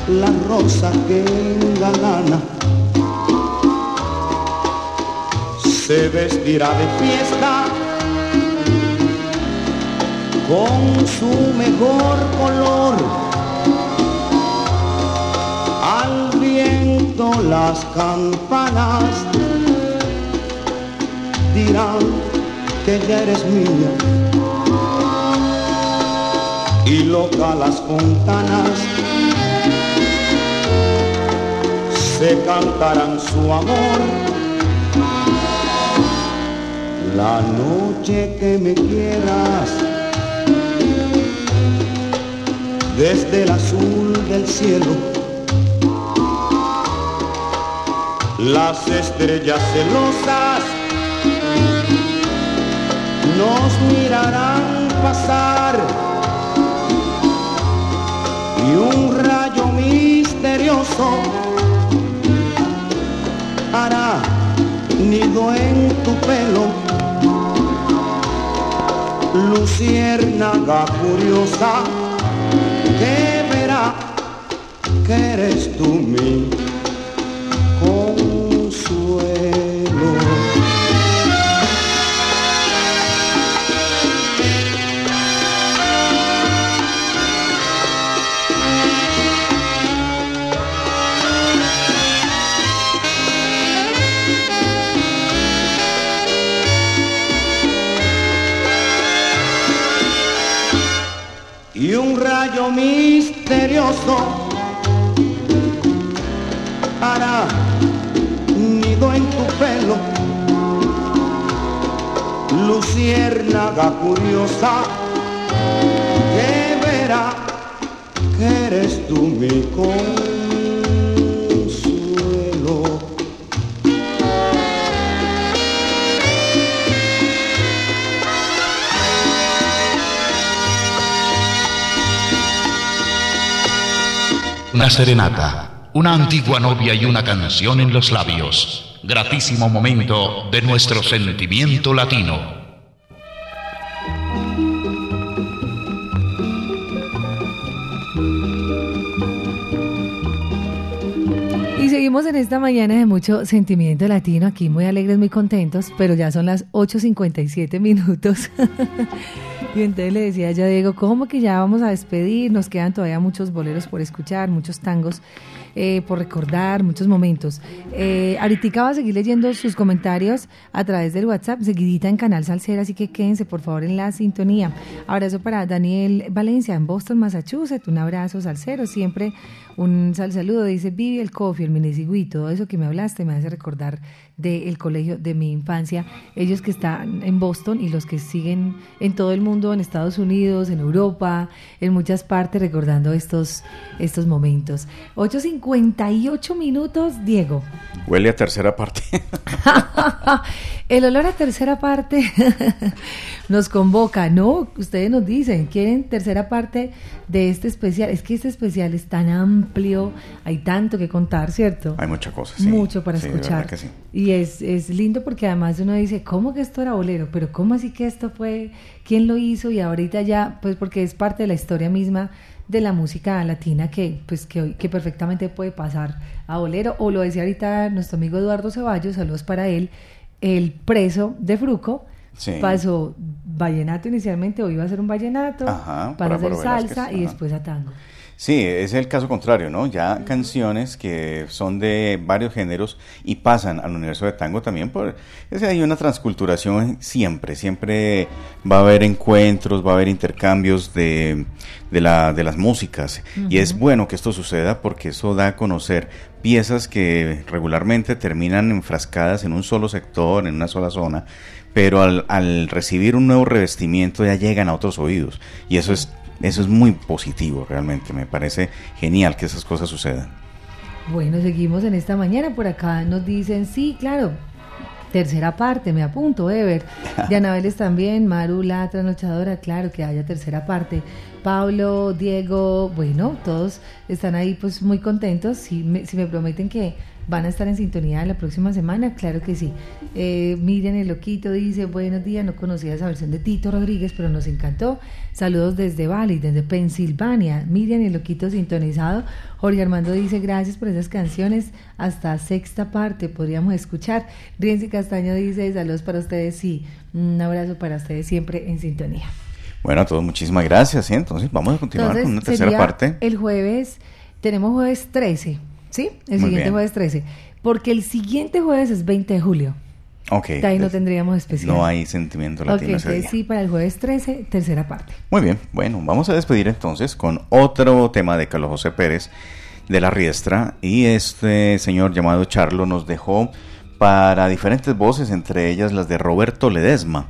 K: la rosa que engalana se vestirá de fiesta con su mejor color. Al viento las campanas dirán que ya eres mía. Y loca las fontanas se cantarán su amor. La noche que me quieras, desde el azul del cielo, las estrellas celosas nos mirarán pasar y un rayo misterioso hará nido en tu pelo. Luciérnaga curiosa que verá que eres tú mi hará nido en tu pelo. Luciérnaga curiosa que verá que eres tú mi consuelo.
A: Una serenata, una antigua novia y una canción en los labios. Gratísimo momento de nuestro sentimiento latino.
B: Y seguimos en esta mañana de mucho sentimiento latino, aquí muy alegres, muy contentos, pero ya son las 8.57 minutos. y entonces le decía yo a Diego, ¿cómo que ya vamos a despedir? Nos quedan todavía muchos boleros por escuchar, muchos tangos eh, por recordar, muchos momentos. Eh, ahorita va a seguir leyendo sus comentarios a través del WhatsApp, seguidita en Canal Salcera, así que quédense por favor en la sintonía. Abrazo para Daniel Valencia en Boston, Massachusetts, un abrazo salsero, siempre un sal saludo, dice Vivi el coffee, el minesigüí, todo eso que me hablaste me hace recordar del colegio de mi infancia, ellos que están en Boston y los que siguen en todo el mundo, en Estados Unidos, en Europa, en muchas partes, recordando estos, estos momentos. 8.58 minutos, Diego.
C: Huele a tercera parte.
B: el olor a tercera parte nos convoca, ¿no? Ustedes nos dicen, quieren tercera parte de este especial. Es que este especial es tan amplio, hay tanto que contar, ¿cierto?
C: Hay muchas cosas. Sí.
B: Mucho para
C: Sí,
B: escuchar.
C: que sí.
B: Y es, es lindo porque además uno dice, ¿cómo que esto era bolero? Pero ¿cómo así que esto fue? ¿Quién lo hizo? Y ahorita ya, pues porque es parte de la historia misma de la música latina que pues que, hoy- que perfectamente puede pasar a bolero o lo decía ahorita nuestro amigo Eduardo Ceballos, saludos para él, el preso de Fruco
C: Sí.
B: pasó vallenato inicialmente o iba a ser un vallenato,
C: Ajá,
B: para hacer salsa
C: Velázquez,
B: y
C: ajá.
B: después a tango.
C: Sí, es el caso contrario, ¿no? Ya canciones que son de varios géneros y pasan al universo de tango también por... Es hay una transculturación siempre, siempre va a haber encuentros, va a haber intercambios de, de, la, de las músicas. Y es bueno que esto suceda porque eso da a conocer piezas que regularmente terminan enfrascadas en un solo sector, en una sola zona, pero al, al recibir un nuevo revestimiento ya llegan a otros oídos. Y eso es eso es muy positivo realmente, me parece genial que esas cosas sucedan.
B: Bueno, seguimos en esta mañana. Por acá nos dicen, sí, claro, tercera parte, me apunto, Ever. De Anabeles también, Maru, la trasnochadora, claro que haya tercera parte. Pablo, Diego, bueno, todos están ahí pues muy contentos. Si me, si me prometen que van a estar en sintonía la próxima semana, claro que sí. Eh, Miriam el Loquito dice, buenos días, no conocía esa versión de Tito Rodríguez, pero nos encantó. Saludos desde Bali, desde Pensilvania. Miriam el Loquito sintonizado. Jorge Armando dice, gracias por esas canciones. Hasta sexta parte podríamos escuchar. Rienzi Castaño dice, saludos para ustedes, sí. Un abrazo para ustedes siempre en sintonía.
C: Bueno, a todos muchísimas gracias. Entonces vamos a continuar
B: Entonces,
C: con una tercera parte.
B: El jueves, tenemos jueves 13, ¿sí? El
C: Muy
B: siguiente
C: bien.
B: jueves 13. Porque el siguiente jueves es 20 de julio.
C: Ok.
B: De ahí no tendríamos especial.
C: No hay sentimiento latino ese
B: entonces
C: día.
B: sí, para el jueves 13, tercera parte.
C: Muy bien, bueno, vamos a despedir entonces con otro tema de Carlos José Pérez de la Riestra y este señor llamado Charlo nos dejó para diferentes voces, entre ellas las de Roberto Ledesma,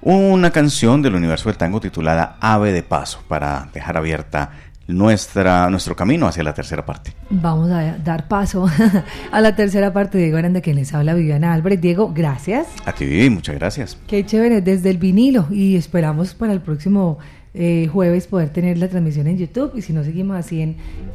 C: una canción del universo del tango titulada Ave de Paso para dejar abierta nuestra, nuestro camino hacia la tercera parte.
B: Vamos a dar paso a la tercera parte Diego Aranda, que les habla Viviana Álvarez. Diego, gracias.
C: A ti, muchas gracias.
B: Qué chévere, desde el vinilo. Y esperamos para el próximo eh, jueves poder tener la transmisión en YouTube. Y si no, seguimos así en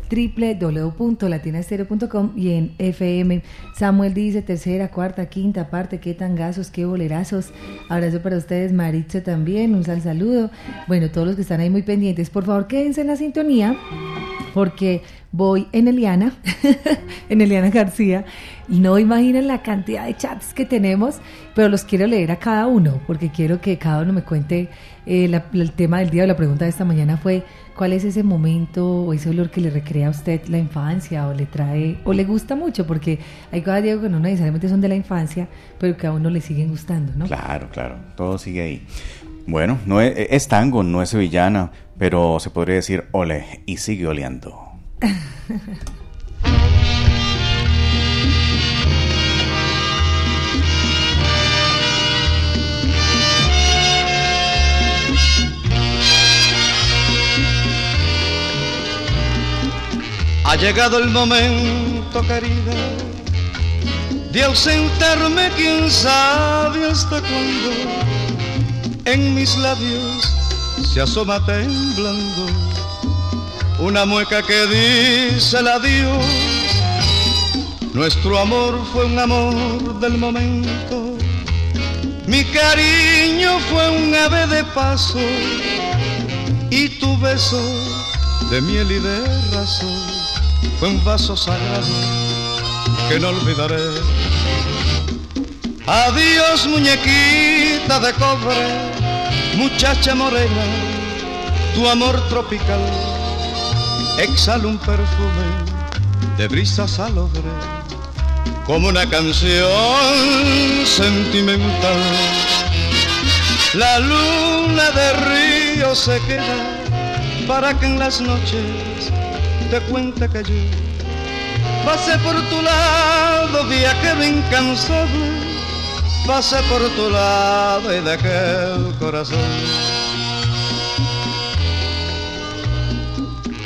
B: www.latinastereo.com y en FM. Samuel dice tercera, cuarta, quinta parte. Qué tangazos, qué bolerazos. Abrazo para ustedes, Maritza también. Un sal saludo. Bueno, todos los que están ahí muy pendientes, por favor, quédense en la sintonía porque voy en Eliana, en Eliana García, y no imaginan la cantidad de chats que tenemos, pero los quiero leer a cada uno, porque quiero que cada uno me cuente eh, la- el tema del día. La pregunta de esta mañana fue, ¿cuál es ese momento o ese olor que le recrea a usted la infancia o le trae, o le gusta mucho? Porque hay cosas, Diego, que no necesariamente son de la infancia, pero que a uno le siguen gustando, ¿no?
C: Claro, claro, todo sigue ahí. Bueno, no es, es tango, no es sevillana, pero se podría decir ole y sigue oleando.
G: Ha llegado el momento, querida, de ausentarme, quién sabe hasta cuándo. En mis labios se asoma temblando una mueca que dice el adiós. Nuestro amor fue un amor del momento, mi cariño fue un ave de paso y tu beso de miel y de razón fue un vaso sagrado que no olvidaré. Adiós muñequita de cobre, muchacha morena, tu amor tropical exhala un perfume de brisa salobre como una canción sentimental. La luna de río se queda para que en las noches te cuente que yo pasé por tu lado, viajero incansable, pasé por tu lado y dejé el corazón.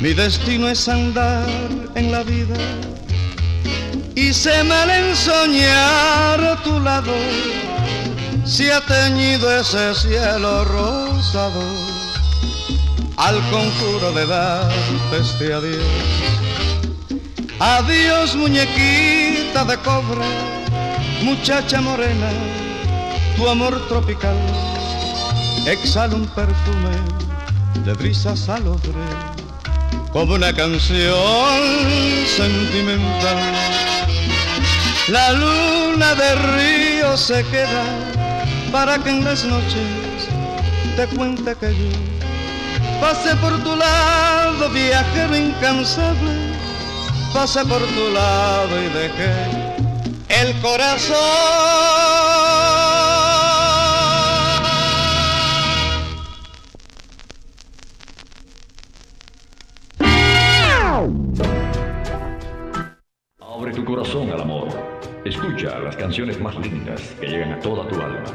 G: Mi destino es andar en la vida y se mal en soñar a tu lado, si ha teñido ese cielo rosado al conjuro de darte este adiós. Adiós muñequita de cobre, muchacha morena, tu amor tropical. Exhala un perfume de brisa salobre como una canción sentimental. La luna de río se queda para que en las noches te cuente que yo pasé por tu lado, viajero incansable, pasé por tu lado y dejé el corazón.
L: Abre tu corazón al amor. Escucha las canciones más lindas que llegan a toda tu alma.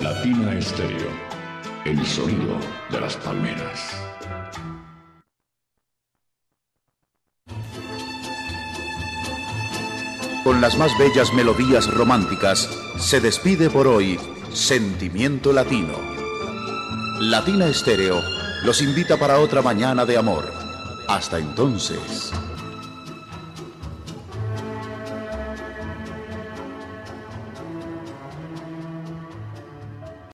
L: Latina Estéreo. El sonido de las palmeras.
A: Con las más bellas melodías románticas, se despide por hoy Sentimiento Latino. Latina Estéreo los invita para otra mañana de amor. Hasta entonces.